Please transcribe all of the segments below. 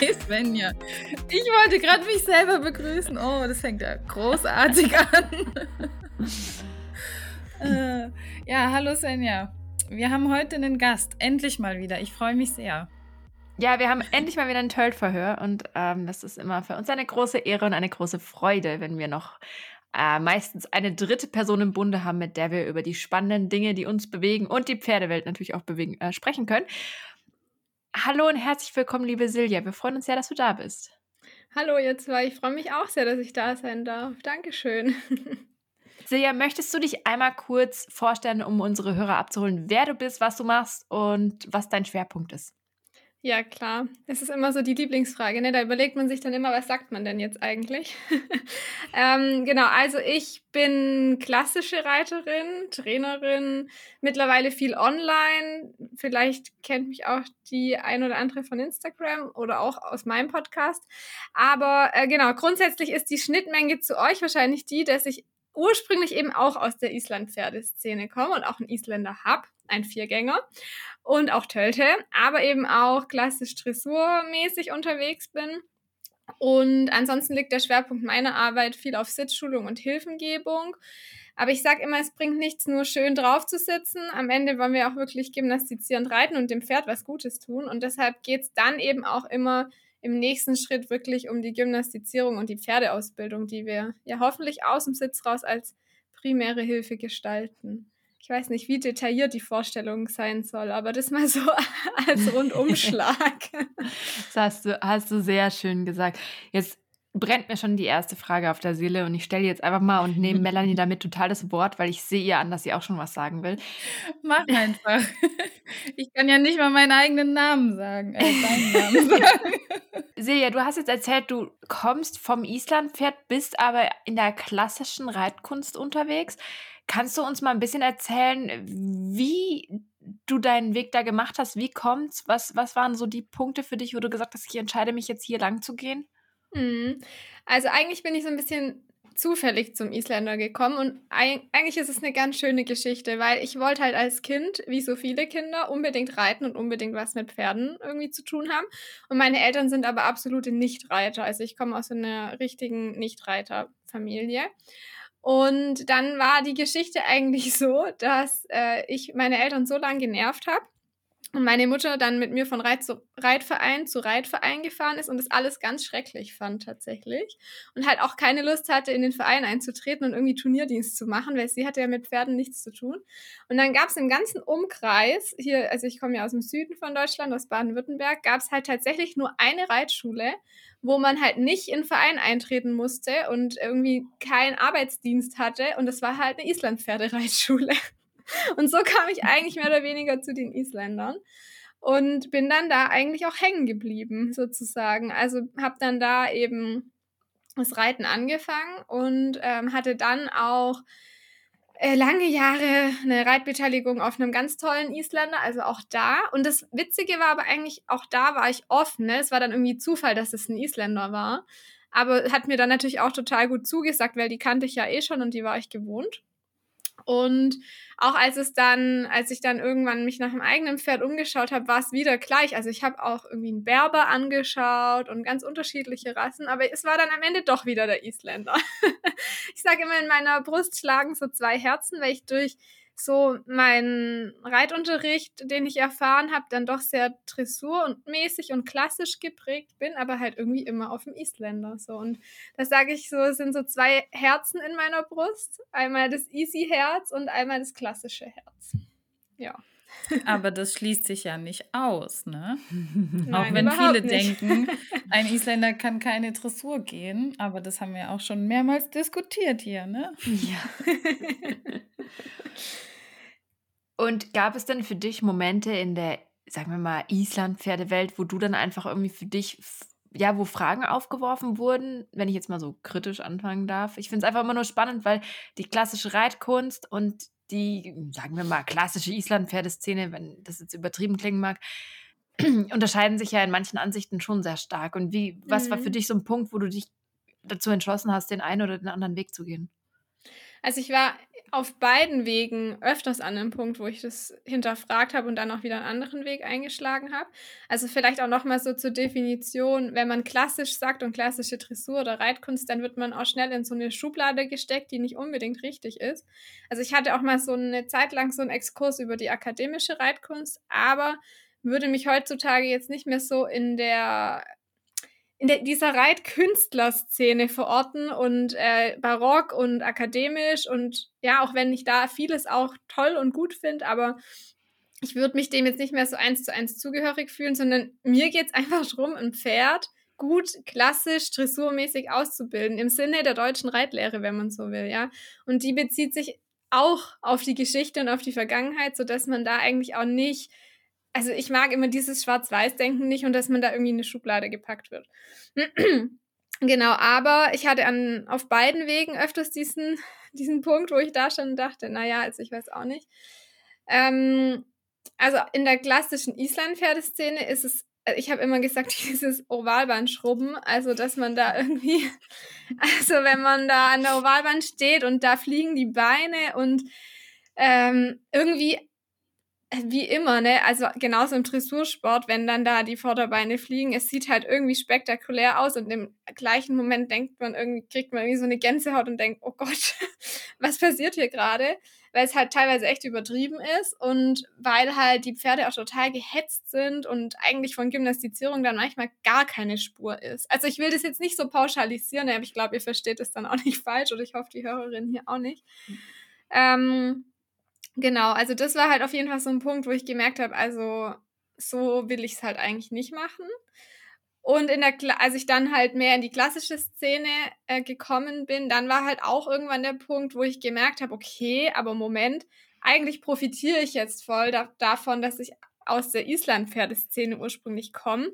Hi Svenja. Ich wollte gerade mich selber begrüßen. Oh, das fängt ja großartig an. äh, ja, hallo Svenja. Wir haben heute einen Gast. Endlich mal wieder. Ich freue mich sehr. Ja, wir haben endlich mal wieder ein Tölt-Verhör und ähm, das ist immer für uns eine große Ehre und eine große Freude, wenn wir noch äh, meistens eine dritte Person im Bunde haben, mit der wir über die spannenden Dinge, die uns bewegen und die Pferdewelt natürlich auch bewegen, äh, sprechen können. Hallo und herzlich willkommen, liebe Silja. Wir freuen uns sehr, dass du da bist. Hallo, ihr zwei. Ich freue mich auch sehr, dass ich da sein darf. Dankeschön. Silja, möchtest du dich einmal kurz vorstellen, um unsere Hörer abzuholen, wer du bist, was du machst und was dein Schwerpunkt ist? Ja, klar. Es ist immer so die Lieblingsfrage. Ne? Da überlegt man sich dann immer, was sagt man denn jetzt eigentlich? ähm, genau, also ich bin klassische Reiterin, Trainerin, mittlerweile viel online. Vielleicht kennt mich auch die ein oder andere von Instagram oder auch aus meinem Podcast. Aber äh, genau, grundsätzlich ist die Schnittmenge zu euch wahrscheinlich die, dass ich ursprünglich eben auch aus der Island-Pferdeszene komme und auch einen Isländer habe, ein Viergänger und auch Tölte, aber eben auch klassisch dressurmäßig unterwegs bin. Und ansonsten liegt der Schwerpunkt meiner Arbeit viel auf Sitzschulung und Hilfengebung. Aber ich sage immer, es bringt nichts, nur schön drauf zu sitzen. Am Ende wollen wir auch wirklich gymnastizierend reiten und dem Pferd was Gutes tun. Und deshalb geht es dann eben auch immer im nächsten Schritt wirklich um die Gymnastizierung und die Pferdeausbildung, die wir ja hoffentlich aus dem Sitz raus als primäre Hilfe gestalten ich weiß nicht, wie detailliert die Vorstellung sein soll, aber das mal so als Rundumschlag. das hast du, hast du sehr schön gesagt. Jetzt brennt mir schon die erste Frage auf der Seele und ich stelle jetzt einfach mal und nehme Melanie damit total das Wort, weil ich sehe ihr an, dass sie auch schon was sagen will. Mach einfach. Ich kann ja nicht mal meinen eigenen Namen sagen. Äh, Namen sagen. Silja, du hast jetzt erzählt, du kommst vom Islandpferd, bist aber in der klassischen Reitkunst unterwegs. Kannst du uns mal ein bisschen erzählen, wie du deinen Weg da gemacht hast? Wie kommt's? Was, was waren so die Punkte für dich, wo du gesagt hast, ich entscheide mich jetzt hier lang zu gehen? Mhm. Also eigentlich bin ich so ein bisschen zufällig zum Isländer gekommen und eigentlich ist es eine ganz schöne Geschichte, weil ich wollte halt als Kind, wie so viele Kinder, unbedingt reiten und unbedingt was mit Pferden irgendwie zu tun haben. Und meine Eltern sind aber absolute Nichtreiter. Also ich komme aus einer richtigen Nichtreiterfamilie. Und dann war die Geschichte eigentlich so, dass äh, ich meine Eltern so lange genervt habe und meine Mutter dann mit mir von Reit zu Reitverein zu Reitverein gefahren ist und das alles ganz schrecklich fand tatsächlich. Und halt auch keine Lust hatte, in den Verein einzutreten und irgendwie Turnierdienst zu machen, weil sie hatte ja mit Pferden nichts zu tun. Und dann gab es im ganzen Umkreis, hier, also ich komme ja aus dem Süden von Deutschland, aus Baden-Württemberg, gab es halt tatsächlich nur eine Reitschule, wo man halt nicht in Verein eintreten musste und irgendwie keinen Arbeitsdienst hatte. Und das war halt eine Islandpferdereitschule. Und so kam ich eigentlich mehr oder weniger zu den Isländern und bin dann da eigentlich auch hängen geblieben, sozusagen. Also habe dann da eben das Reiten angefangen und ähm, hatte dann auch äh, lange Jahre eine Reitbeteiligung auf einem ganz tollen Isländer, also auch da. Und das Witzige war aber eigentlich, auch da war ich offen. Ne? Es war dann irgendwie Zufall, dass es ein Isländer war. Aber hat mir dann natürlich auch total gut zugesagt, weil die kannte ich ja eh schon und die war ich gewohnt. Und auch als es dann, als ich dann irgendwann mich nach dem eigenen Pferd umgeschaut habe, war es wieder gleich. Also ich habe auch irgendwie einen Berber angeschaut und ganz unterschiedliche Rassen, aber es war dann am Ende doch wieder der Isländer. ich sage immer, in meiner Brust schlagen so zwei Herzen, weil ich durch so mein Reitunterricht, den ich erfahren habe, dann doch sehr Dressur und mäßig und klassisch geprägt bin, aber halt irgendwie immer auf dem Isländer so und das sage ich so, es sind so zwei Herzen in meiner Brust, einmal das Easy Herz und einmal das klassische Herz. Ja. Aber das schließt sich ja nicht aus, ne? Nein, auch wenn viele nicht. denken, ein Isländer kann keine Dressur gehen, aber das haben wir auch schon mehrmals diskutiert hier, ne? Ja. Und gab es denn für dich Momente in der, sagen wir mal, Island-Pferdewelt, wo du dann einfach irgendwie für dich ja, wo Fragen aufgeworfen wurden, wenn ich jetzt mal so kritisch anfangen darf. Ich finde es einfach immer nur spannend, weil die klassische Reitkunst und die, sagen wir mal, klassische Island-Pferdeszene, wenn das jetzt übertrieben klingen mag, unterscheiden sich ja in manchen Ansichten schon sehr stark. Und wie, was mhm. war für mhm. dich so ein Punkt, wo du dich dazu entschlossen hast, den einen oder den anderen Weg zu gehen? Also ich war auf beiden Wegen öfters an einem Punkt, wo ich das hinterfragt habe und dann auch wieder einen anderen Weg eingeschlagen habe. Also vielleicht auch nochmal so zur Definition, wenn man klassisch sagt und klassische Dressur oder Reitkunst, dann wird man auch schnell in so eine Schublade gesteckt, die nicht unbedingt richtig ist. Also ich hatte auch mal so eine Zeit lang so einen Exkurs über die akademische Reitkunst, aber würde mich heutzutage jetzt nicht mehr so in der in der, dieser Reitkünstlerszene verorten und äh, barock und akademisch und ja, auch wenn ich da vieles auch toll und gut finde, aber ich würde mich dem jetzt nicht mehr so eins zu eins zugehörig fühlen, sondern mir geht es einfach darum, ein Pferd gut, klassisch, dressurmäßig auszubilden, im Sinne der deutschen Reitlehre, wenn man so will, ja. Und die bezieht sich auch auf die Geschichte und auf die Vergangenheit, sodass man da eigentlich auch nicht also ich mag immer dieses Schwarz-Weiß-Denken nicht und dass man da irgendwie in eine Schublade gepackt wird. genau, aber ich hatte an, auf beiden Wegen öfters diesen, diesen Punkt, wo ich da schon dachte, naja, also ich weiß auch nicht. Ähm, also in der klassischen Island-Pferdeszene ist es, äh, ich habe immer gesagt, dieses Ovalbahn-Schrubben, also dass man da irgendwie, also wenn man da an der Ovalbahn steht und da fliegen die Beine und ähm, irgendwie wie immer, ne? Also genauso im Dressursport, wenn dann da die Vorderbeine fliegen, es sieht halt irgendwie spektakulär aus und im gleichen Moment denkt man irgendwie, kriegt man irgendwie so eine Gänsehaut und denkt, oh Gott, was passiert hier gerade? Weil es halt teilweise echt übertrieben ist und weil halt die Pferde auch total gehetzt sind und eigentlich von Gymnastizierung dann manchmal gar keine Spur ist. Also ich will das jetzt nicht so pauschalisieren, aber ich glaube, ihr versteht es dann auch nicht falsch oder ich hoffe, die Hörerin hier auch nicht. Mhm. Ähm, Genau, also das war halt auf jeden Fall so ein Punkt, wo ich gemerkt habe, also so will ich es halt eigentlich nicht machen. Und in der, als ich dann halt mehr in die klassische Szene äh, gekommen bin, dann war halt auch irgendwann der Punkt, wo ich gemerkt habe, okay, aber Moment, eigentlich profitiere ich jetzt voll da davon, dass ich aus der Island-Pferdeszene ursprünglich komme,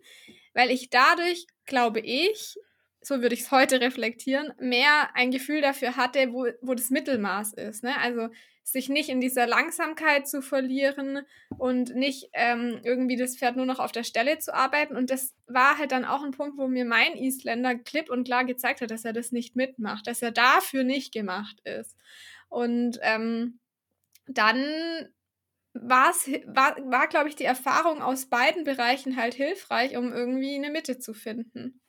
weil ich dadurch, glaube ich, so würde ich es heute reflektieren, mehr ein Gefühl dafür hatte, wo, wo das Mittelmaß ist. Ne? Also sich nicht in dieser Langsamkeit zu verlieren und nicht ähm, irgendwie das Pferd nur noch auf der Stelle zu arbeiten. Und das war halt dann auch ein Punkt, wo mir mein Isländer klipp und klar gezeigt hat, dass er das nicht mitmacht, dass er dafür nicht gemacht ist. Und ähm, dann war's, war, war glaube ich, die Erfahrung aus beiden Bereichen halt hilfreich, um irgendwie eine Mitte zu finden.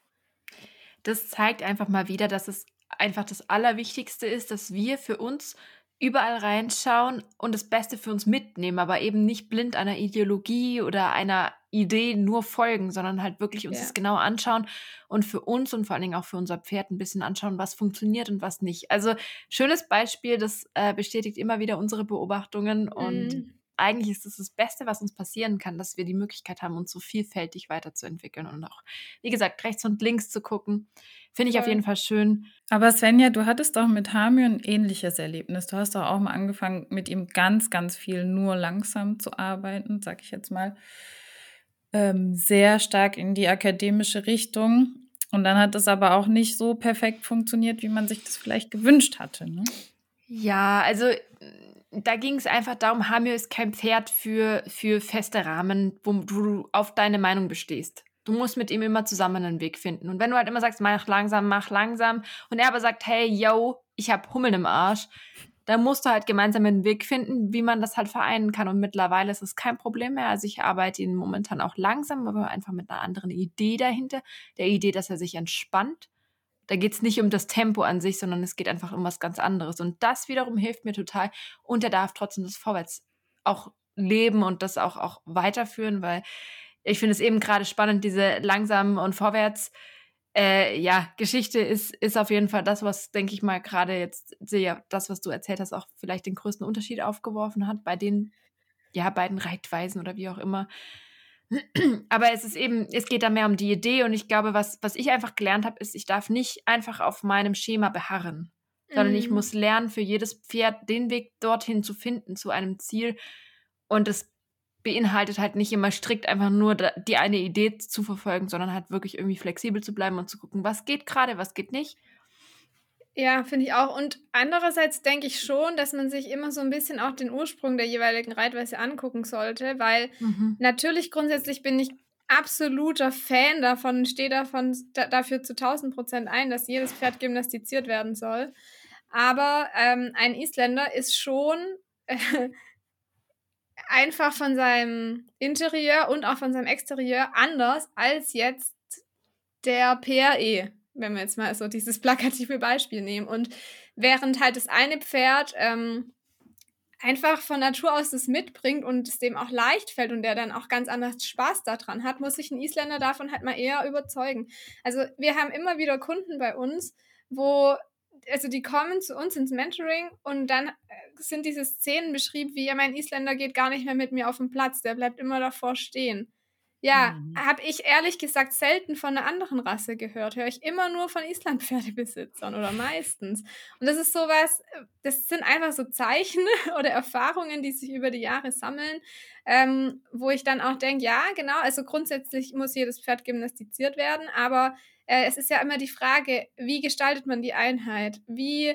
Das zeigt einfach mal wieder, dass es einfach das Allerwichtigste ist, dass wir für uns überall reinschauen und das Beste für uns mitnehmen, aber eben nicht blind einer Ideologie oder einer Idee nur folgen, sondern halt wirklich uns ja. das genau anschauen und für uns und vor allen Dingen auch für unser Pferd ein bisschen anschauen, was funktioniert und was nicht. Also schönes Beispiel, das äh, bestätigt immer wieder unsere Beobachtungen mhm. und eigentlich ist es das, das Beste, was uns passieren kann, dass wir die Möglichkeit haben, uns so vielfältig weiterzuentwickeln und auch, wie gesagt, rechts und links zu gucken. Finde ich auf jeden Fall schön. Aber Svenja, du hattest doch mit Hamir ein ähnliches Erlebnis. Du hast doch auch mal angefangen, mit ihm ganz, ganz viel nur langsam zu arbeiten, sag ich jetzt mal. Ähm, sehr stark in die akademische Richtung. Und dann hat es aber auch nicht so perfekt funktioniert, wie man sich das vielleicht gewünscht hatte. Ne? Ja, also da ging es einfach darum, Hamir ist kein Pferd für, für feste Rahmen, wo du auf deine Meinung bestehst. Du musst mit ihm immer zusammen einen Weg finden. Und wenn du halt immer sagst, mach langsam, mach langsam, und er aber sagt, hey, yo, ich hab Hummeln im Arsch, dann musst du halt gemeinsam einen Weg finden, wie man das halt vereinen kann. Und mittlerweile ist es kein Problem mehr. Also ich arbeite ihn momentan auch langsam, aber einfach mit einer anderen Idee dahinter. Der Idee, dass er sich entspannt. Da geht es nicht um das Tempo an sich, sondern es geht einfach um was ganz anderes. Und das wiederum hilft mir total. Und er darf trotzdem das Vorwärts auch leben und das auch, auch weiterführen, weil ich finde es eben gerade spannend, diese langsam und vorwärts. Äh, ja, Geschichte ist, ist auf jeden Fall das, was, denke ich mal, gerade jetzt sehe, das, was du erzählt hast, auch vielleicht den größten Unterschied aufgeworfen hat bei den ja, beiden Reitweisen oder wie auch immer. Aber es ist eben, es geht da mehr um die Idee und ich glaube, was, was ich einfach gelernt habe, ist, ich darf nicht einfach auf meinem Schema beharren, sondern ich mhm. muss lernen, für jedes Pferd den Weg dorthin zu finden, zu einem Ziel. Und es beinhaltet halt nicht immer strikt einfach nur die eine Idee zu verfolgen, sondern halt wirklich irgendwie flexibel zu bleiben und zu gucken, was geht gerade, was geht nicht. Ja, finde ich auch. Und andererseits denke ich schon, dass man sich immer so ein bisschen auch den Ursprung der jeweiligen Reitweise angucken sollte, weil mhm. natürlich grundsätzlich bin ich absoluter Fan davon, stehe davon da, dafür zu 1000 Prozent ein, dass jedes Pferd gymnastiziert werden soll. Aber ähm, ein Isländer ist schon äh, einfach von seinem Interieur und auch von seinem Exterieur anders als jetzt der PRE, wenn wir jetzt mal so dieses plakative Beispiel nehmen. Und während halt das eine Pferd ähm, einfach von Natur aus das mitbringt und es dem auch leicht fällt und der dann auch ganz anders Spaß daran hat, muss sich ein Isländer davon halt mal eher überzeugen. Also wir haben immer wieder Kunden bei uns, wo also die kommen zu uns ins Mentoring und dann äh, sind diese Szenen beschrieben, wie ja, mein Isländer geht gar nicht mehr mit mir auf den Platz, der bleibt immer davor stehen. Ja, mhm. habe ich ehrlich gesagt selten von einer anderen Rasse gehört. Höre ich immer nur von Islandpferdebesitzern oder meistens. Und das ist sowas, äh, das sind einfach so Zeichen oder Erfahrungen, die sich über die Jahre sammeln, ähm, wo ich dann auch denke, ja, genau, also grundsätzlich muss jedes Pferd gymnastiziert werden, aber äh, es ist ja immer die Frage, wie gestaltet man die Einheit? Wie,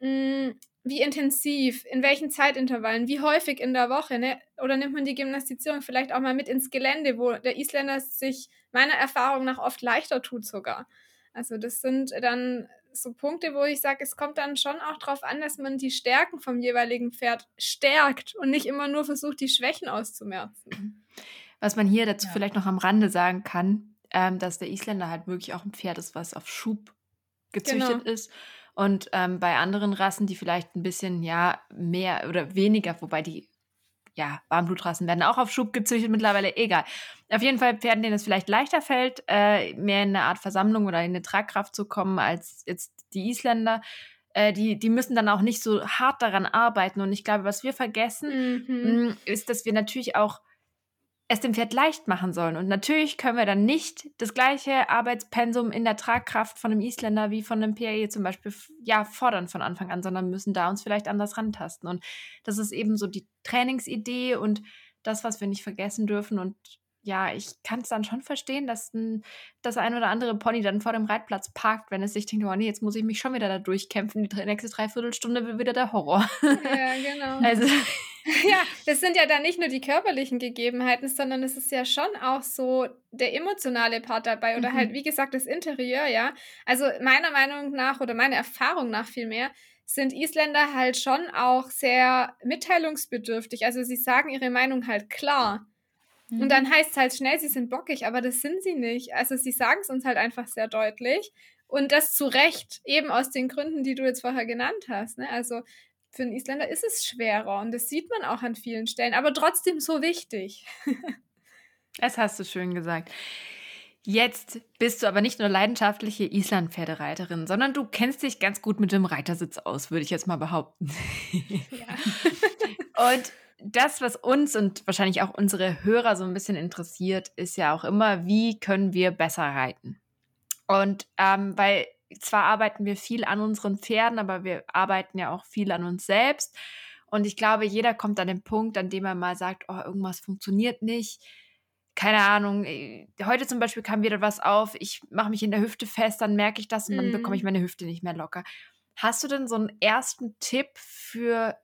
mh, mm, wie intensiv, in welchen Zeitintervallen, wie häufig in der Woche, ne? Oder nimmt man die Gymnastizierung vielleicht auch mal mit ins Gelände, wo der Isländer sich meiner Erfahrung nach oft leichter tut sogar. Also das sind dann so Punkte, wo ich sage, es kommt dann schon auch darauf an, dass man die Stärken vom jeweiligen Pferd stärkt und nicht immer nur versucht, die Schwächen auszumerzen. Was man hier dazu ja. vielleicht noch am Rande sagen kann, ähm, dass der Isländer halt wirklich auch ein Pferd ist, was auf Schub gezüchtet genau. ist. Und ähm, bei anderen Rassen, die vielleicht ein bisschen, ja, mehr oder weniger, wobei die, ja, Warmblutrassen werden auch auf Schub gezüchtet mittlerweile, egal. Auf jeden Fall Pferden, denen es vielleicht leichter fällt, äh, mehr in eine Art Versammlung oder in eine Tragkraft zu kommen als jetzt die Isländer. Äh, die, die müssen dann auch nicht so hart daran arbeiten. Und ich glaube, was wir vergessen, mhm. mh, ist, dass wir natürlich auch es dem Pferd leicht machen sollen. Und natürlich können wir dann nicht das gleiche Arbeitspensum in der Tragkraft von einem Isländer wie von einem PAE zum Beispiel ja, fordern von Anfang an, sondern müssen da uns vielleicht anders rantasten. Und das ist eben so die Trainingsidee und das, was wir nicht vergessen dürfen. Und ja, ich kann es dann schon verstehen, dass ein, das ein oder andere Pony dann vor dem Reitplatz parkt, wenn es sich denkt, oh nee, jetzt muss ich mich schon wieder da durchkämpfen. Die nächste Dreiviertelstunde wird wieder der Horror. Ja, genau. Also. Ja, das sind ja dann nicht nur die körperlichen Gegebenheiten, sondern es ist ja schon auch so der emotionale Part dabei oder halt, mhm. halt, wie gesagt, das Interieur, ja. Also meiner Meinung nach oder meiner Erfahrung nach vielmehr, sind Isländer halt schon auch sehr mitteilungsbedürftig. Also sie sagen ihre Meinung halt klar. Und dann mhm. heißt es halt schnell, sie sind bockig, aber das sind sie nicht. Also sie sagen es uns halt einfach sehr deutlich. Und das zu Recht, eben aus den Gründen, die du jetzt vorher genannt hast. Ne? Also für einen Isländer ist es schwerer und das sieht man auch an vielen Stellen, aber trotzdem so wichtig. das hast du schön gesagt. Jetzt bist du aber nicht nur leidenschaftliche Islandpferdereiterin, sondern du kennst dich ganz gut mit dem Reitersitz aus, würde ich jetzt mal behaupten. Ja. und das, was uns und wahrscheinlich auch unsere Hörer so ein bisschen interessiert, ist ja auch immer, wie können wir besser reiten? Und ähm, weil zwar arbeiten wir viel an unseren Pferden, aber wir arbeiten ja auch viel an uns selbst. Und ich glaube, jeder kommt an den Punkt, an dem er mal sagt, oh, irgendwas funktioniert nicht. Keine Ahnung, äh, heute zum Beispiel kam wieder was auf, ich mache mich in der Hüfte fest, dann merke ich das und dann bekomme ich mhm. meine Hüfte nicht mehr locker. Hast du denn so einen ersten Tipp für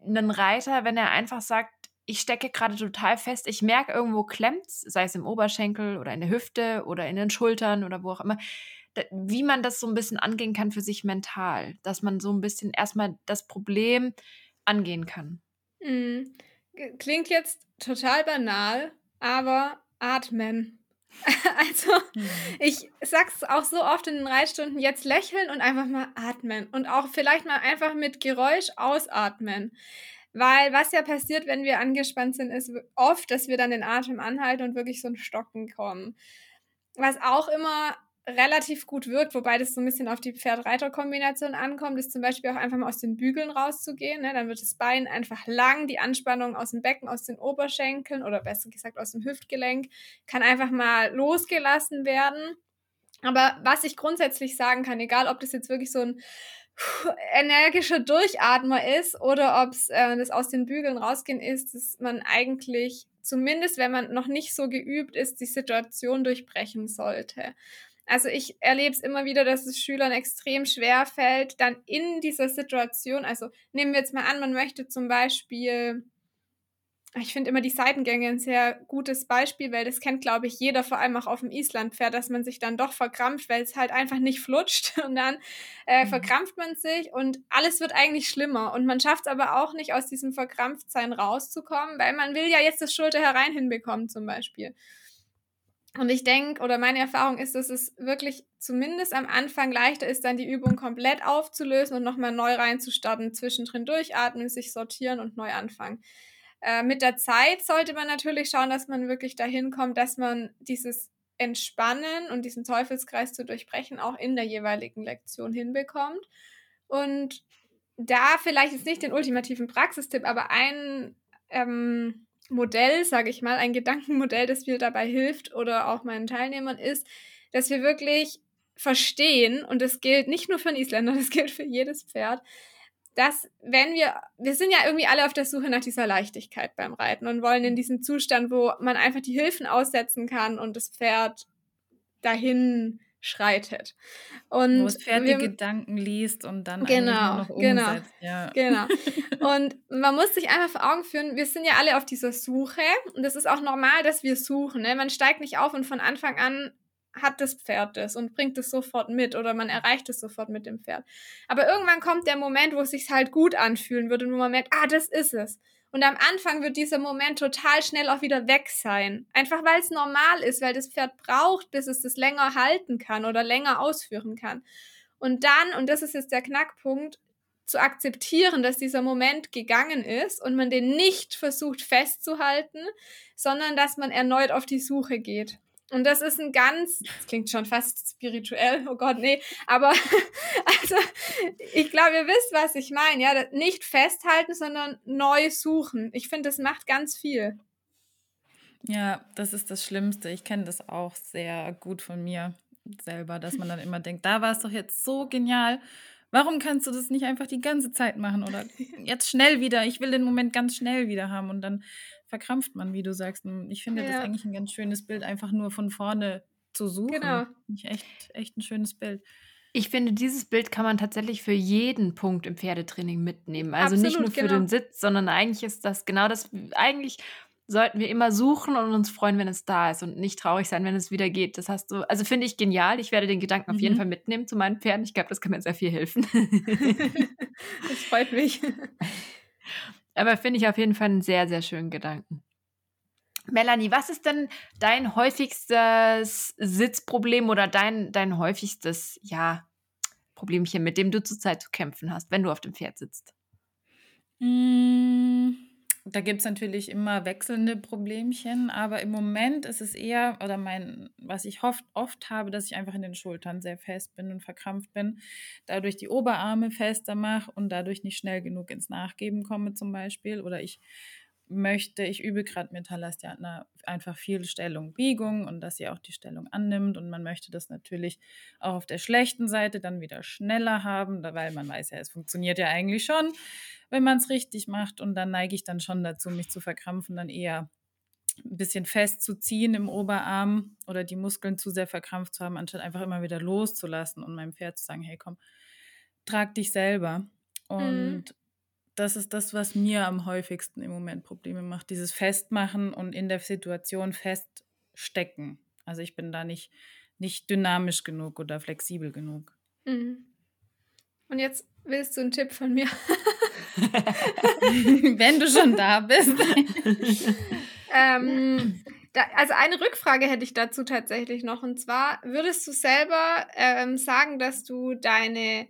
einen Reiter, wenn er einfach sagt, ich stecke gerade total fest, ich merke irgendwo klemmt, sei es im Oberschenkel oder in der Hüfte oder in den Schultern oder wo auch immer, wie man das so ein bisschen angehen kann für sich mental, dass man so ein bisschen erstmal das Problem angehen kann. Mhm. Klingt jetzt total banal, aber atmen. Also, mhm. ich sag's auch so oft in den Reitstunden, jetzt lächeln und einfach mal atmen und auch vielleicht mal einfach mit Geräusch ausatmen. Weil was ja passiert, wenn wir angespannt sind, ist oft, dass wir dann den Atem anhalten und wirklich so ein Stocken kommen. Was auch immer relativ gut wirkt, wobei das so ein bisschen auf die Pferd-Reiter-Kombination ankommt, ist zum Beispiel auch einfach mal aus den Bügeln rauszugehen. Ne? Dann wird das Bein einfach lang, die Anspannung aus dem Becken, aus den Oberschenkeln oder besser gesagt aus dem Hüftgelenk kann einfach mal losgelassen werden. Aber was ich grundsätzlich sagen kann, egal ob das jetzt wirklich so ein energischer Durchatmer ist oder ob es äh, das aus den Bügeln rausgehen ist, dass man eigentlich zumindest wenn man noch nicht so geübt ist, die Situation durchbrechen sollte. Also ich erlebe es immer wieder, dass es Schülern extrem schwer fällt, dann in dieser Situation, also nehmen wir jetzt mal an, man möchte zum Beispiel ich finde immer die Seitengänge ein sehr gutes Beispiel, weil das kennt, glaube ich, jeder, vor allem auch auf dem Islandpferd, dass man sich dann doch verkrampft, weil es halt einfach nicht flutscht und dann äh, mhm. verkrampft man sich und alles wird eigentlich schlimmer und man schafft es aber auch nicht, aus diesem Verkrampftsein rauszukommen, weil man will ja jetzt das Schulter herein hinbekommen zum Beispiel. Und ich denke, oder meine Erfahrung ist, dass es wirklich zumindest am Anfang leichter ist, dann die Übung komplett aufzulösen und nochmal neu reinzustarten, zwischendrin durchatmen, sich sortieren und neu anfangen. Äh, mit der Zeit sollte man natürlich schauen, dass man wirklich dahin kommt, dass man dieses Entspannen und diesen Teufelskreis zu durchbrechen auch in der jeweiligen Lektion hinbekommt. Und da vielleicht jetzt nicht den ultimativen Praxistipp, aber ein ähm, Modell, sage ich mal, ein Gedankenmodell, das mir dabei hilft oder auch meinen Teilnehmern ist, dass wir wirklich verstehen, und das gilt nicht nur für einen Isländer, das gilt für jedes Pferd, dass wenn wir, wir sind ja irgendwie alle auf der Suche nach dieser Leichtigkeit beim Reiten und wollen in diesen Zustand, wo man einfach die Hilfen aussetzen kann und das Pferd dahin schreitet. Und Wo wir, die Gedanken liest und dann genau, noch genau, umsetzt. Ja. Genau. Und man muss sich einfach vor Augen führen, wir sind ja alle auf dieser Suche und das ist auch normal, dass wir suchen. Ne? Man steigt nicht auf und von Anfang an hat das Pferd das und bringt es sofort mit oder man erreicht es sofort mit dem Pferd. Aber irgendwann kommt der Moment, wo es sich halt gut anfühlen wird und wo man merkt, ah, das ist es. Und am Anfang wird dieser Moment total schnell auch wieder weg sein. Einfach weil es normal ist, weil das Pferd braucht, bis es das länger halten kann oder länger ausführen kann. Und dann, und das ist jetzt der Knackpunkt, zu akzeptieren, dass dieser Moment gegangen ist und man den nicht versucht festzuhalten, sondern dass man erneut auf die Suche geht. Und das ist ein ganz, das klingt schon fast spirituell, oh Gott, nee, aber also ich glaube, ihr wisst, was ich meine, ja, nicht festhalten, sondern neu suchen. Ich finde, das macht ganz viel. Ja, das ist das Schlimmste. Ich kenne das auch sehr gut von mir selber, dass man dann immer denkt, da war es doch jetzt so genial. Warum kannst du das nicht einfach die ganze Zeit machen oder jetzt schnell wieder? Ich will den Moment ganz schnell wieder haben und dann verkrampft man, wie du sagst. Und ich finde ja. das eigentlich ein ganz schönes Bild, einfach nur von vorne zu suchen. Genau. Echt, echt ein schönes Bild. Ich finde, dieses Bild kann man tatsächlich für jeden Punkt im Pferdetraining mitnehmen. Also Absolut, nicht nur für genau. den Sitz, sondern eigentlich ist das genau das. Eigentlich sollten wir immer suchen und uns freuen, wenn es da ist und nicht traurig sein, wenn es wieder geht. Das hast du, also finde ich genial. Ich werde den Gedanken mhm. auf jeden mhm. Fall mitnehmen zu meinen Pferden. Ich glaube, das kann mir sehr viel helfen. das freut mich. Aber finde ich auf jeden Fall einen sehr, sehr schönen Gedanken. Melanie, was ist denn dein häufigstes Sitzproblem oder dein, dein häufigstes, ja, Problemchen, mit dem du zurzeit zu kämpfen hast, wenn du auf dem Pferd sitzt? Mmh da gibt es natürlich immer wechselnde Problemchen, aber im Moment ist es eher, oder mein, was ich oft, oft habe, dass ich einfach in den Schultern sehr fest bin und verkrampft bin, dadurch die Oberarme fester mache und dadurch nicht schnell genug ins Nachgeben komme zum Beispiel. Oder ich möchte, ich übe gerade mit Halastiatna einfach viel Stellung, Biegung und dass sie auch die Stellung annimmt und man möchte das natürlich auch auf der schlechten Seite dann wieder schneller haben, weil man weiß ja, es funktioniert ja eigentlich schon wenn man es richtig macht. Und dann neige ich dann schon dazu, mich zu verkrampfen, dann eher ein bisschen festzuziehen im Oberarm oder die Muskeln zu sehr verkrampft zu haben, anstatt einfach immer wieder loszulassen und meinem Pferd zu sagen, hey komm, trag dich selber. Und mhm. Das ist das, was mir am häufigsten im Moment Probleme macht, dieses Festmachen und in der Situation feststecken. Also ich bin da nicht, nicht dynamisch genug oder flexibel genug. Mhm. Und jetzt willst du einen Tipp von mir? Wenn du schon da bist. ähm, da, also eine Rückfrage hätte ich dazu tatsächlich noch. Und zwar, würdest du selber ähm, sagen, dass du deine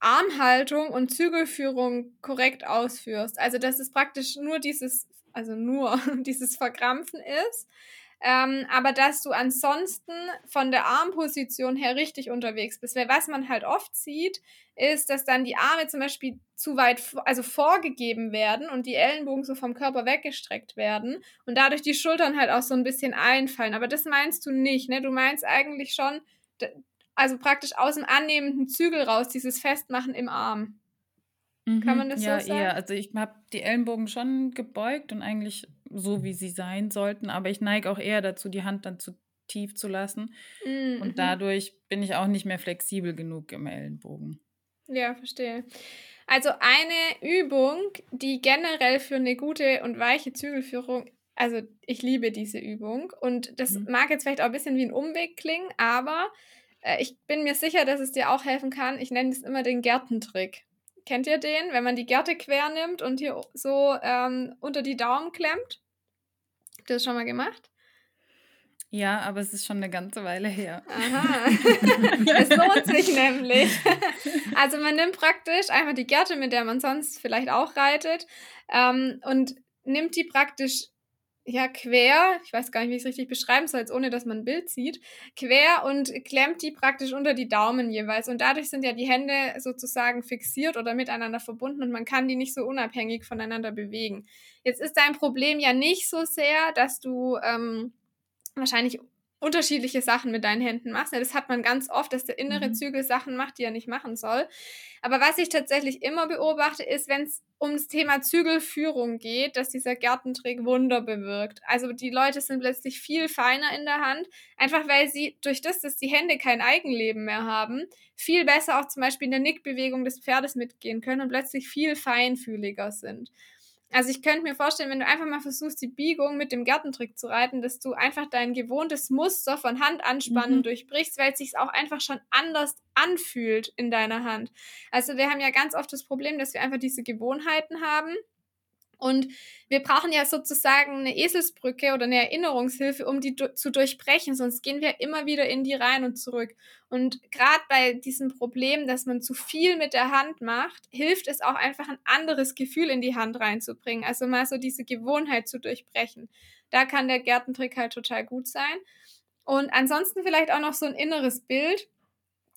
Armhaltung und Zügelführung korrekt ausführst? Also, dass es praktisch nur dieses, also nur dieses Verkrampfen ist ähm, aber dass du ansonsten von der Armposition her richtig unterwegs bist. Weil was man halt oft sieht, ist, dass dann die Arme zum Beispiel zu weit, also vorgegeben werden und die Ellenbogen so vom Körper weggestreckt werden und dadurch die Schultern halt auch so ein bisschen einfallen. Aber das meinst du nicht, ne? Du meinst eigentlich schon, also praktisch aus dem annehmenden Zügel raus, dieses Festmachen im Arm. Mhm. Kann man das ja, so sagen? eher. Also ich habe die Ellenbogen schon gebeugt und eigentlich so, wie sie sein sollten, aber ich neige auch eher dazu, die Hand dann zu tief zu lassen. Mhm. Und dadurch bin ich auch nicht mehr flexibel genug im Ellenbogen. Ja, verstehe. Also eine Übung, die generell für eine gute und weiche Zügelführung, also ich liebe diese Übung und das mhm. mag jetzt vielleicht auch ein bisschen wie ein Umweg klingen, aber ich bin mir sicher, dass es dir auch helfen kann. Ich nenne es immer den Gärtentrick. Kennt ihr den, wenn man die Gärte quer nimmt und hier so ähm, unter die Daumen klemmt? Habt ihr das schon mal gemacht? Ja, aber es ist schon eine ganze Weile her. Aha. es lohnt sich nämlich. Also man nimmt praktisch einfach die Gerte, mit der man sonst vielleicht auch reitet, ähm, und nimmt die praktisch ja quer, ich weiß gar nicht, wie ich es richtig beschreiben soll, jetzt ohne dass man ein Bild sieht, quer und klemmt die praktisch unter die Daumen jeweils. Und dadurch sind ja die Hände sozusagen fixiert oder miteinander verbunden und man kann die nicht so unabhängig voneinander bewegen. Jetzt ist dein Problem ja nicht so sehr, dass du ähm, wahrscheinlich unterschiedliche Sachen mit deinen Händen machst. Das hat man ganz oft, dass der innere mhm. Zügel Sachen macht, die er nicht machen soll. Aber was ich tatsächlich immer beobachte, ist, wenn es ums Thema Zügelführung geht, dass dieser Gärtentrick Wunder bewirkt. Also die Leute sind plötzlich viel feiner in der Hand, einfach weil sie durch das, dass die Hände kein Eigenleben mehr haben, viel besser auch zum Beispiel in der Nickbewegung des Pferdes mitgehen können und plötzlich viel feinfühliger sind. Also ich könnte mir vorstellen, wenn du einfach mal versuchst, die Biegung mit dem Gartentrick zu reiten, dass du einfach dein gewohntes Muster von Hand anspannen mhm. durchbrichst, weil es sich auch einfach schon anders anfühlt in deiner Hand. Also wir haben ja ganz oft das Problem, dass wir einfach diese Gewohnheiten haben und wir brauchen ja sozusagen eine Eselsbrücke oder eine Erinnerungshilfe, um die du zu durchbrechen, sonst gehen wir immer wieder in die rein und zurück. Und gerade bei diesem Problem, dass man zu viel mit der Hand macht, hilft es auch einfach ein anderes Gefühl in die Hand reinzubringen. Also mal so diese Gewohnheit zu durchbrechen. Da kann der Gärtentrick halt total gut sein. Und ansonsten vielleicht auch noch so ein inneres Bild,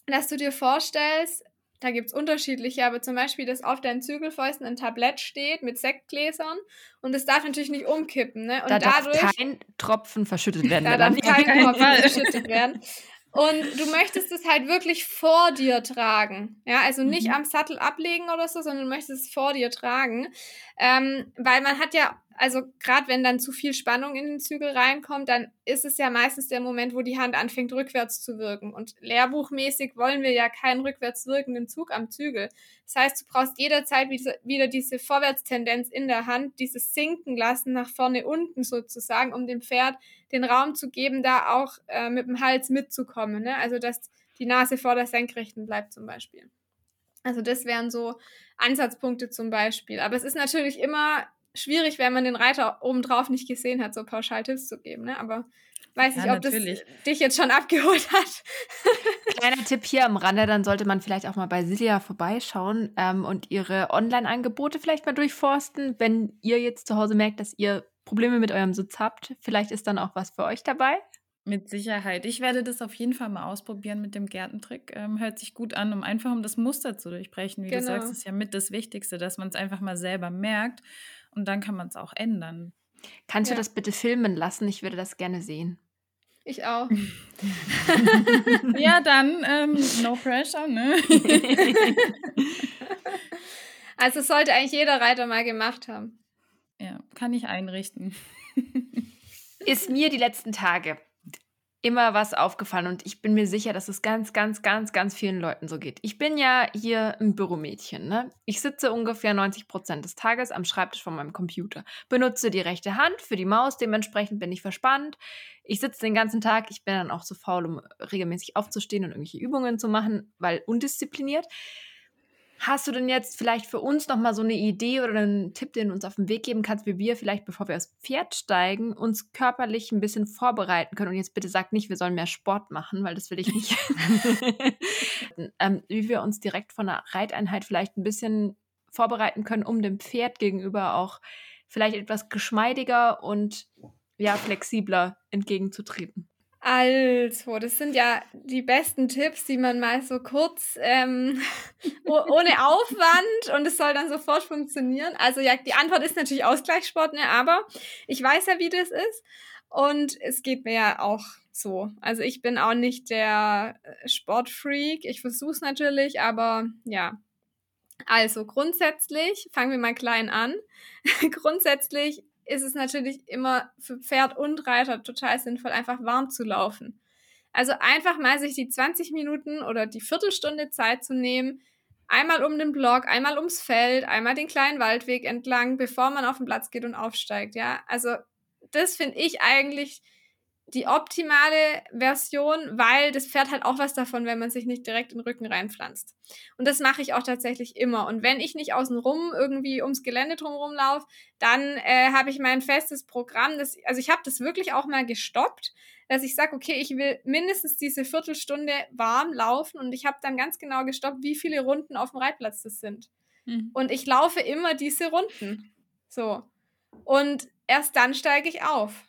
dass du dir vorstellst, da gibt es unterschiedliche, aber zum Beispiel, dass auf deinen Zügelfäusten ein Tablett steht mit Sektgläsern und es darf natürlich nicht umkippen. Ne? Und da dadurch, darf kein Tropfen verschüttet werden. Da darf kein Tropfen verschüttet werden. Und du möchtest es halt wirklich vor dir tragen. Ja, also nicht mhm. am Sattel ablegen oder so, sondern du möchtest es vor dir tragen. Ähm, weil man hat ja also gerade wenn dann zu viel Spannung in den Zügel reinkommt, dann ist es ja meistens der Moment, wo die Hand anfängt rückwärts zu wirken. Und lehrbuchmäßig wollen wir ja keinen rückwärts wirkenden Zug am Zügel. Das heißt, du brauchst jederzeit wieder diese Vorwärtstendenz in der Hand, dieses Sinken lassen nach vorne unten sozusagen, um dem Pferd den Raum zu geben, da auch äh, mit dem Hals mitzukommen. Ne? Also dass die Nase vor der Senkrechten bleibt zum Beispiel. Also das wären so Ansatzpunkte zum Beispiel. Aber es ist natürlich immer schwierig, wenn man den Reiter obendrauf nicht gesehen hat, so pauschal Tipps zu geben. Ne? Aber weiß nicht, ja, ob natürlich. das dich jetzt schon abgeholt hat. Kleiner Tipp hier am Rande, dann sollte man vielleicht auch mal bei Silja vorbeischauen ähm, und ihre Online-Angebote vielleicht mal durchforsten, wenn ihr jetzt zu Hause merkt, dass ihr Probleme mit eurem Sitz habt. Vielleicht ist dann auch was für euch dabei. Mit Sicherheit. Ich werde das auf jeden Fall mal ausprobieren mit dem Gärtentrick. Ähm, hört sich gut an, um einfach um das Muster zu durchbrechen. Wie genau. du sagst, ist ja mit das Wichtigste, dass man es einfach mal selber merkt und dann kann man es auch ändern. Kannst ja. du das bitte filmen lassen? Ich würde das gerne sehen. Ich auch. ja, dann ähm, no pressure, ne? also sollte eigentlich jeder Reiter mal gemacht haben. Ja, kann ich einrichten. Ist mir die letzten Tage immer was aufgefallen und ich bin mir sicher, dass es ganz, ganz, ganz, ganz vielen Leuten so geht. Ich bin ja hier ein Büromädchen. Ne? Ich sitze ungefähr 90 Prozent des Tages am Schreibtisch von meinem Computer, benutze die rechte Hand für die Maus, dementsprechend bin ich verspannt. Ich sitze den ganzen Tag, ich bin dann auch so faul, um regelmäßig aufzustehen und irgendwelche Übungen zu machen, weil undiszipliniert. Hast du denn jetzt vielleicht für uns nochmal so eine Idee oder einen Tipp, den du uns auf den Weg geben kannst, wie wir vielleicht, bevor wir aufs Pferd steigen, uns körperlich ein bisschen vorbereiten können? Und jetzt bitte sag nicht, wir sollen mehr Sport machen, weil das will ich nicht. ähm, wie wir uns direkt von einer Reiteinheit vielleicht ein bisschen vorbereiten können, um dem Pferd gegenüber auch vielleicht etwas geschmeidiger und ja, flexibler entgegenzutreten. Also, das sind ja die besten Tipps, die man mal so kurz ähm, ohne Aufwand und es soll dann sofort funktionieren. Also ja, die Antwort ist natürlich Ausgleichssport, ne? aber ich weiß ja, wie das ist und es geht mir ja auch so. Also ich bin auch nicht der äh, Sportfreak. Ich versuche es natürlich, aber ja, Also grundsätzlich, fangen wir mal klein an. grundsätzlich ist es natürlich immer für Pferd und Reiter total sinnvoll, einfach warm zu laufen. Also einfach mal sich die 20 Minuten oder die Viertelstunde Zeit zu nehmen, einmal um den Block, einmal ums Feld, einmal den kleinen Waldweg entlang, bevor man auf den Platz geht und aufsteigt. Ja, also das finde ich eigentlich die optimale Version, weil das Pferd hat auch was davon, wenn man sich nicht direkt in den Rücken reinpflanzt. Und das mache ich auch tatsächlich immer. Und wenn ich nicht außenrum irgendwie ums Gelände drumherum laufe, dann äh, habe ich mein festes Programm. Das, also ich habe das wirklich auch mal gestoppt, dass ich sage, okay, ich will mindestens diese Viertelstunde warm laufen und ich habe dann ganz genau gestoppt, wie viele Runden auf dem Reitplatz das sind. Mhm. Und ich laufe immer diese Runden. So. Und erst dann steige ich auf.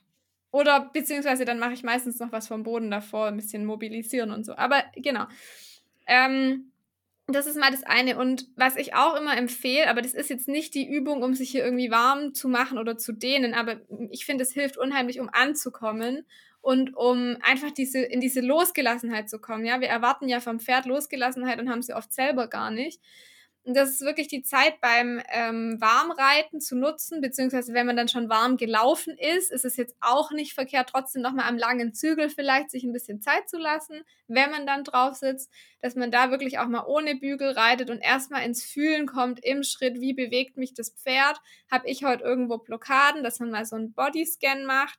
Oder beziehungsweise dann mache ich meistens noch was vom Boden davor, ein bisschen mobilisieren und so. Aber genau. Ähm, das ist mal das eine. Und was ich auch immer empfehle, aber das ist jetzt nicht die Übung, um sich hier irgendwie warm zu machen oder zu dehnen, aber ich finde, es hilft unheimlich, um anzukommen und um einfach diese, in diese Losgelassenheit zu kommen. Ja, wir erwarten ja vom Pferd Losgelassenheit und haben sie oft selber gar nicht. Und das ist wirklich die Zeit beim ähm, Warmreiten zu nutzen, beziehungsweise wenn man dann schon warm gelaufen ist, ist es jetzt auch nicht verkehrt, trotzdem nochmal am langen Zügel vielleicht sich ein bisschen Zeit zu lassen, wenn man dann drauf sitzt, dass man da wirklich auch mal ohne Bügel reitet und erstmal ins Fühlen kommt im Schritt, wie bewegt mich das Pferd, habe ich heute irgendwo Blockaden, dass man mal so einen Bodyscan macht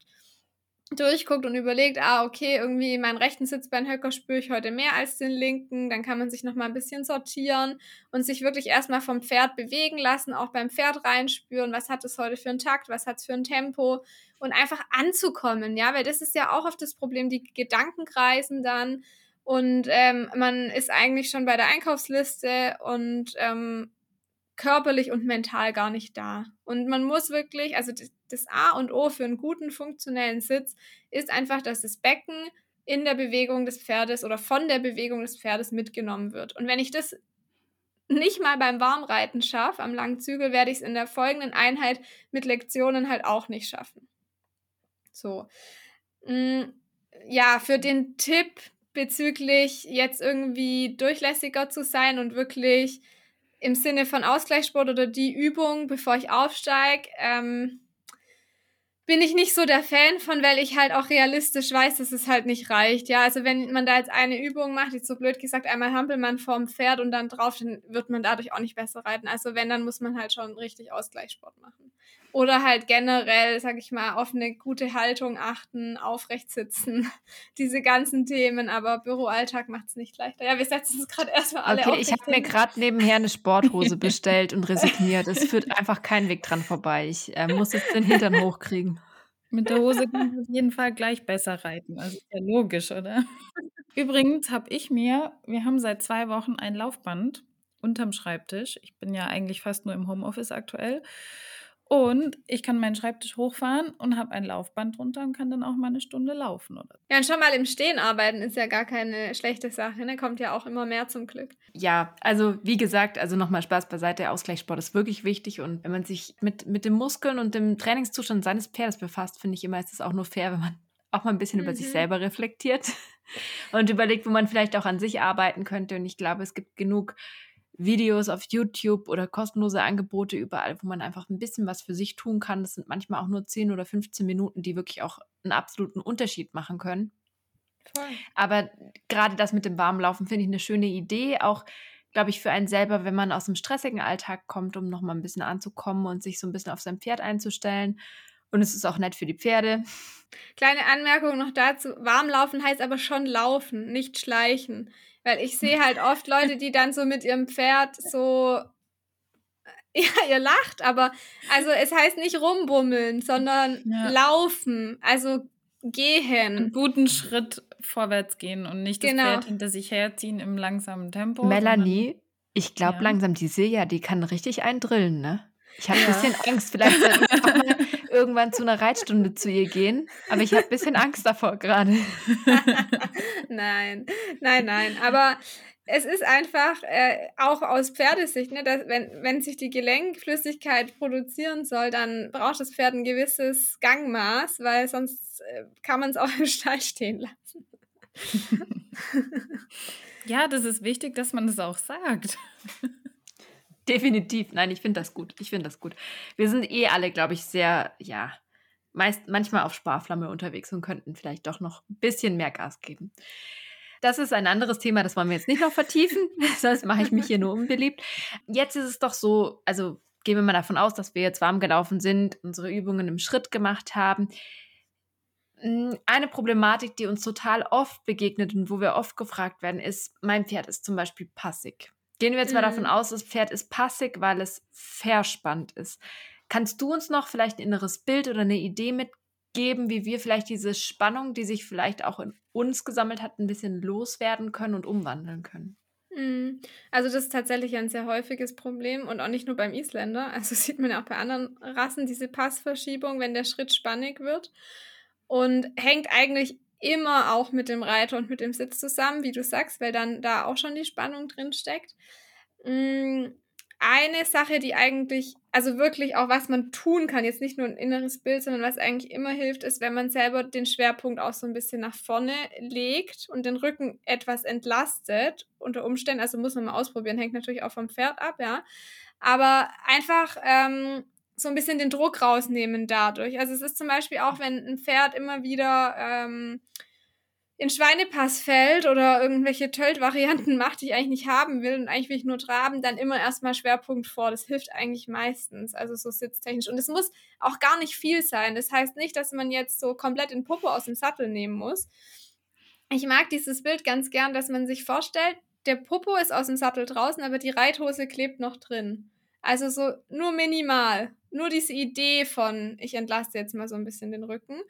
durchguckt und überlegt, ah, okay, irgendwie meinen rechten Sitzbeinhöcker spüre ich heute mehr als den linken, dann kann man sich nochmal ein bisschen sortieren und sich wirklich erstmal vom Pferd bewegen lassen, auch beim Pferd reinspüren, was hat es heute für einen Takt, was hat es für ein Tempo und einfach anzukommen, ja, weil das ist ja auch oft das Problem, die Gedanken kreisen dann und ähm, man ist eigentlich schon bei der Einkaufsliste und ähm, körperlich und mental gar nicht da. Und man muss wirklich, also das A und O für einen guten funktionellen Sitz ist einfach, dass das Becken in der Bewegung des Pferdes oder von der Bewegung des Pferdes mitgenommen wird. Und wenn ich das nicht mal beim Warmreiten schaffe, am langen Zügel, werde ich es in der folgenden Einheit mit Lektionen halt auch nicht schaffen. So. Mm, ja, für den Tipp bezüglich jetzt irgendwie durchlässiger zu sein und wirklich im Sinne von Ausgleichssport oder die Übung, bevor ich aufsteige, ähm, bin ich nicht so der Fan von, weil ich halt auch realistisch weiß, dass es halt nicht reicht. Ja, also wenn man da jetzt eine Übung macht, jetzt so blöd gesagt, einmal hampelt man vorm Pferd und dann drauf, dann wird man dadurch auch nicht besser reiten. Also wenn, dann muss man halt schon richtig Ausgleichssport machen. Oder halt generell, sag ich mal, auf eine gute Haltung achten, aufrecht sitzen, diese ganzen Themen. Aber Büroalltag macht es nicht leichter. Ja, wir setzen uns gerade erstmal alle Okay, ich habe mir gerade nebenher eine Sporthose bestellt und resigniert. Es führt einfach kein Weg dran vorbei. Ich äh, muss jetzt den Hintern hochkriegen. Mit der Hose kann ich auf jeden Fall gleich besser reiten. Also ist ja logisch, oder? Übrigens habe ich mir, wir haben seit zwei Wochen ein Laufband unterm Schreibtisch. Ich bin ja eigentlich fast nur im Homeoffice aktuell. Und ich kann meinen Schreibtisch hochfahren und habe ein Laufband drunter und kann dann auch mal eine Stunde laufen. Oder? Ja, und schon mal im Stehen arbeiten ist ja gar keine schlechte Sache. Ne? Kommt ja auch immer mehr zum Glück. Ja, also wie gesagt, also nochmal Spaß beiseite. Der Ausgleichssport ist wirklich wichtig. Und wenn man sich mit, mit den Muskeln und dem Trainingszustand seines Pferdes befasst, finde ich immer, ist es auch nur fair, wenn man auch mal ein bisschen mhm. über sich mhm. selber reflektiert und überlegt, wo man vielleicht auch an sich arbeiten könnte. Und ich glaube, es gibt genug Videos auf YouTube oder kostenlose Angebote überall, wo man einfach ein bisschen was für sich tun kann. Das sind manchmal auch nur 10 oder 15 Minuten, die wirklich auch einen absoluten Unterschied machen können. Voll. Aber gerade das mit dem Warmlaufen finde ich eine schöne Idee. Auch, glaube ich, für einen selber, wenn man aus dem stressigen Alltag kommt, um nochmal ein bisschen anzukommen und sich so ein bisschen auf sein Pferd einzustellen. Und es ist auch nett für die Pferde. Kleine Anmerkung noch dazu. Warmlaufen heißt aber schon laufen, nicht schleichen. Weil ich sehe halt oft Leute, die dann so mit ihrem Pferd so ja, ihr lacht, aber also es heißt nicht rumbummeln, sondern ja. laufen, also gehen. Einen guten Schritt vorwärts gehen und nicht genau. das Pferd hinter sich herziehen im langsamen Tempo. Melanie, ich glaube ja. langsam, die Silja, die kann richtig eindrillen, ne? Ich habe ein bisschen Angst, vielleicht sollte ich auch mal irgendwann zu einer Reitstunde zu ihr gehen. Aber ich habe ein bisschen Angst davor gerade. nein, nein, nein. Aber es ist einfach äh, auch aus Pferdesicht, ne, dass, wenn, wenn sich die Gelenkflüssigkeit produzieren soll, dann braucht das Pferd ein gewisses Gangmaß, weil sonst äh, kann man es auch im Stall stehen lassen. ja, das ist wichtig, dass man das auch sagt. Definitiv. Nein, ich finde das gut. Ich finde das gut. Wir sind eh alle, glaube ich, sehr, ja, meist manchmal auf Sparflamme unterwegs und könnten vielleicht doch noch ein bisschen mehr Gas geben. Das ist ein anderes Thema, das wollen wir jetzt nicht noch vertiefen, sonst mache ich mich hier nur unbeliebt. Jetzt ist es doch so, also gehen wir mal davon aus, dass wir jetzt warm gelaufen sind, unsere Übungen im Schritt gemacht haben. Hm, eine Problematik, die uns total oft begegnet und wo wir oft gefragt werden, ist, mein Pferd ist zum Beispiel passig. Gehen wir jetzt mhm. mal davon mhm. aus, das Pferd ist passig, weil es verspannt ist. Kannst du uns noch vielleicht ein inneres Bild oder eine Idee mitgeben, wie wir vielleicht diese Spannung, die sich vielleicht auch in uns gesammelt hat, ein bisschen loswerden können und umwandeln können? Mhm. Also das ist tatsächlich ein sehr häufiges Problem und auch nicht nur beim Isländer. Also sieht man ja auch bei anderen Rassen diese Passverschiebung, wenn der Schritt spannig wird und hängt eigentlich immer auch mit dem Reiter und mit dem Sitz zusammen, wie du sagst, weil dann da auch schon die Spannung drin steckt. Mm, eine Sache, die eigentlich, also wirklich auch was man tun kann, jetzt nicht nur ein inneres Bild, sondern was eigentlich immer hilft, ist, wenn man selber den Schwerpunkt auch so ein bisschen nach vorne legt und den Rücken etwas entlastet, unter Umständen, also muss man mal ausprobieren, hängt natürlich auch vom Pferd ab, ja. Aber einfach ähm, so ein bisschen den Druck rausnehmen dadurch. Also es ist zum Beispiel auch, wenn ein Pferd immer wieder ähm, in Schweinepass fällt oder irgendwelche Tölt-Varianten macht, die ich eigentlich nicht haben will und eigentlich will ich nur traben, dann immer erstmal Schwerpunkt vor. Das hilft eigentlich meistens, also so sitztechnisch. Und es muss auch gar nicht viel sein. Das heißt nicht, dass man jetzt so komplett den Popo aus dem Sattel nehmen muss. Ich mag dieses Bild ganz gern, dass man sich vorstellt, der Popo ist aus dem Sattel draußen, aber die Reithose klebt noch drin. Also so nur minimal. Nur diese Idee von, ich entlaste jetzt mal so ein bisschen den Rücken.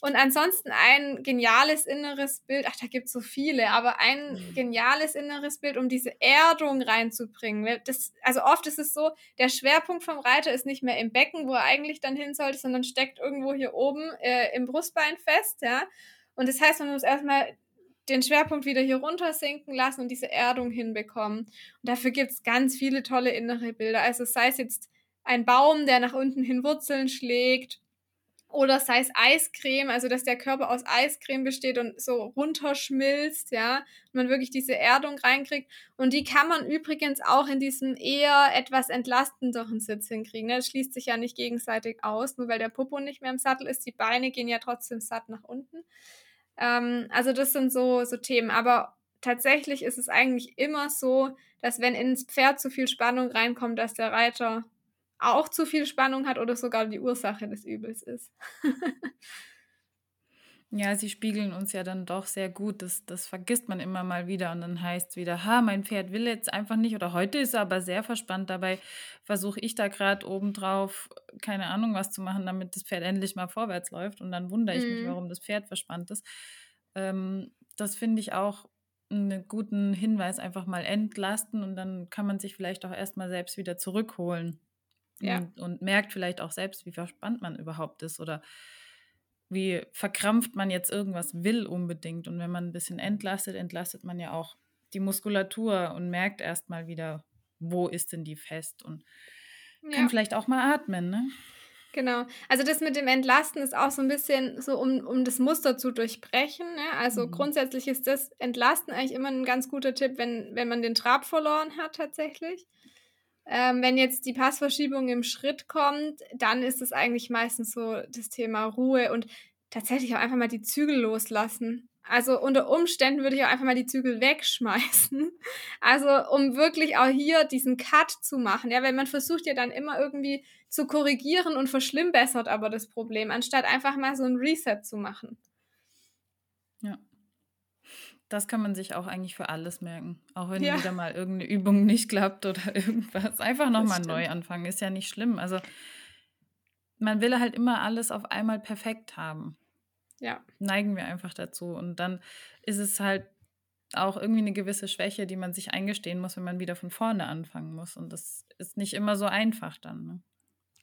Und ansonsten ein geniales inneres Bild, ach, da gibt es so viele, aber ein mhm. geniales inneres Bild, um diese Erdung reinzubringen. Das, also oft ist es so, der Schwerpunkt vom Reiter ist nicht mehr im Becken, wo er eigentlich dann hin sollte, sondern steckt irgendwo hier oben äh, im Brustbein fest, ja. Und das heißt, man muss erstmal den Schwerpunkt wieder hier runter sinken lassen und diese Erdung hinbekommen. Und dafür gibt es ganz viele tolle innere Bilder. Also sei es jetzt ein Baum, der nach unten hin Wurzeln schlägt, oder sei es Eiscreme, also dass der Körper aus Eiscreme besteht und so runterschmilzt, ja, und man wirklich diese Erdung reinkriegt. Und die kann man übrigens auch in diesem eher etwas entlastenderen Sitz hinkriegen. Ne? Das schließt sich ja nicht gegenseitig aus, nur weil der Popo nicht mehr im Sattel ist. Die Beine gehen ja trotzdem satt nach unten. Ähm, also das sind so, so Themen. Aber tatsächlich ist es eigentlich immer so, dass wenn ins Pferd zu viel Spannung reinkommt, dass der Reiter auch zu viel Spannung hat oder sogar die Ursache des Übels ist. ja, sie spiegeln uns ja dann doch sehr gut. Das, das vergisst man immer mal wieder und dann heißt es wieder, ha, mein Pferd will jetzt einfach nicht oder heute ist er aber sehr verspannt. Dabei versuche ich da gerade obendrauf, keine Ahnung, was zu machen, damit das Pferd endlich mal vorwärts läuft und dann wundere ich mhm. mich, warum das Pferd verspannt ist. Ähm, das finde ich auch einen guten Hinweis, einfach mal entlasten und dann kann man sich vielleicht auch erstmal selbst wieder zurückholen. Ja. Und, und merkt vielleicht auch selbst, wie verspannt man überhaupt ist oder wie verkrampft man jetzt irgendwas will unbedingt. Und wenn man ein bisschen entlastet, entlastet man ja auch die Muskulatur und merkt erstmal wieder, wo ist denn die fest und ja. kann vielleicht auch mal atmen, ne? Genau. Also das mit dem Entlasten ist auch so ein bisschen so, um, um das Muster zu durchbrechen. Ne? Also mhm. grundsätzlich ist das Entlasten eigentlich immer ein ganz guter Tipp, wenn, wenn man den Trab verloren hat tatsächlich. Ähm, wenn jetzt die Passverschiebung im Schritt kommt, dann ist es eigentlich meistens so das Thema Ruhe und tatsächlich auch einfach mal die Zügel loslassen. Also unter Umständen würde ich auch einfach mal die Zügel wegschmeißen. Also um wirklich auch hier diesen Cut zu machen. Ja, weil man versucht ja dann immer irgendwie zu korrigieren und verschlimmbessert aber das Problem, anstatt einfach mal so ein Reset zu machen. Das kann man sich auch eigentlich für alles merken. Auch wenn ja. wieder mal irgendeine Übung nicht klappt oder irgendwas. Einfach nochmal neu anfangen. Ist ja nicht schlimm. Also man will halt immer alles auf einmal perfekt haben. Ja. Neigen wir einfach dazu. Und dann ist es halt auch irgendwie eine gewisse Schwäche, die man sich eingestehen muss, wenn man wieder von vorne anfangen muss. Und das ist nicht immer so einfach dann. Ne?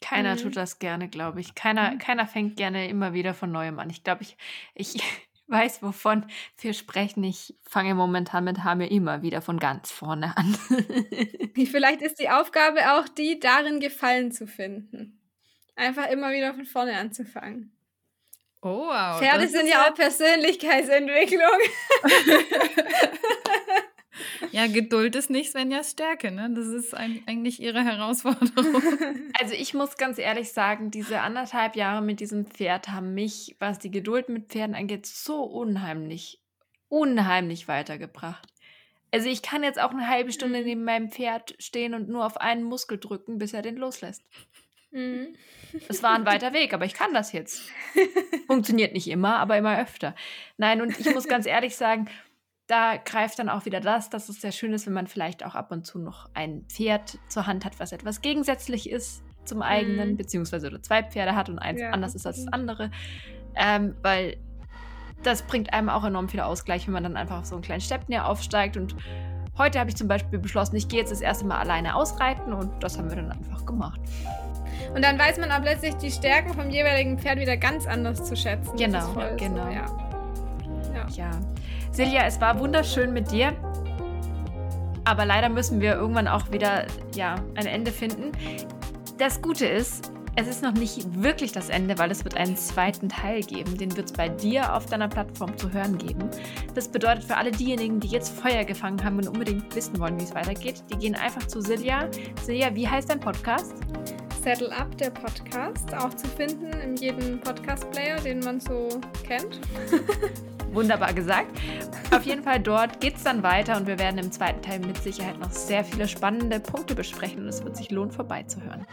Keiner mhm. tut das gerne, glaube ich. Keiner, mhm. keiner fängt gerne immer wieder von neuem an. Ich glaube, ich, ich, weiß, wovon wir sprechen. Ich fange momentan mit Hamir immer wieder von ganz vorne an. Vielleicht ist die Aufgabe auch die, darin Gefallen zu finden. Einfach immer wieder von vorne anzufangen. Oh, wow. Pferde sind ja auch Persönlichkeitsentwicklung. Ja, Geduld ist nicht Svenjas Stärke, ne? Das ist eigentlich ihre Herausforderung. Also ich muss ganz ehrlich sagen, diese anderthalb Jahre mit diesem Pferd haben mich, was die Geduld mit Pferden angeht, so unheimlich, unheimlich weitergebracht. Also ich kann jetzt auch eine halbe Stunde mhm. neben meinem Pferd stehen und nur auf einen Muskel drücken, bis er den loslässt. Mhm. Es war ein weiter Weg, aber ich kann das jetzt. Funktioniert nicht immer, aber immer öfter. Nein, und ich muss ganz ehrlich sagen, da greift dann auch wieder das, dass es sehr schön ist, wenn man vielleicht auch ab und zu noch ein Pferd zur Hand hat, was etwas gegensätzlich ist zum eigenen, mhm. beziehungsweise oder zwei Pferde hat und eins ja, anders ist als das andere. Ähm, weil das bringt einem auch enorm viel Ausgleich, wenn man dann einfach auf so einen kleinen Steppnier aufsteigt. Und heute habe ich zum Beispiel beschlossen, ich gehe jetzt das erste Mal alleine ausreiten und das haben wir dann einfach gemacht. Und dann weiß man auch plötzlich die Stärken vom jeweiligen Pferd wieder ganz anders zu schätzen. Genau, genau. So, ja. Ja. ja. Silja, es war wunderschön mit dir. Aber leider müssen wir irgendwann auch wieder ja, ein Ende finden. Das Gute ist, es ist noch nicht wirklich das Ende, weil es wird einen zweiten Teil geben. Den wird es bei dir auf deiner Plattform zu hören geben. Das bedeutet für alle diejenigen, die jetzt Feuer gefangen haben und unbedingt wissen wollen, wie es weitergeht, die gehen einfach zu Silja. Silja, wie heißt dein Podcast? Settle Up, der Podcast, auch zu finden in jedem Podcast-Player, den man so kennt. Wunderbar gesagt. Auf jeden Fall dort geht es dann weiter und wir werden im zweiten Teil mit Sicherheit noch sehr viele spannende Punkte besprechen und es wird sich lohnen, vorbeizuhören.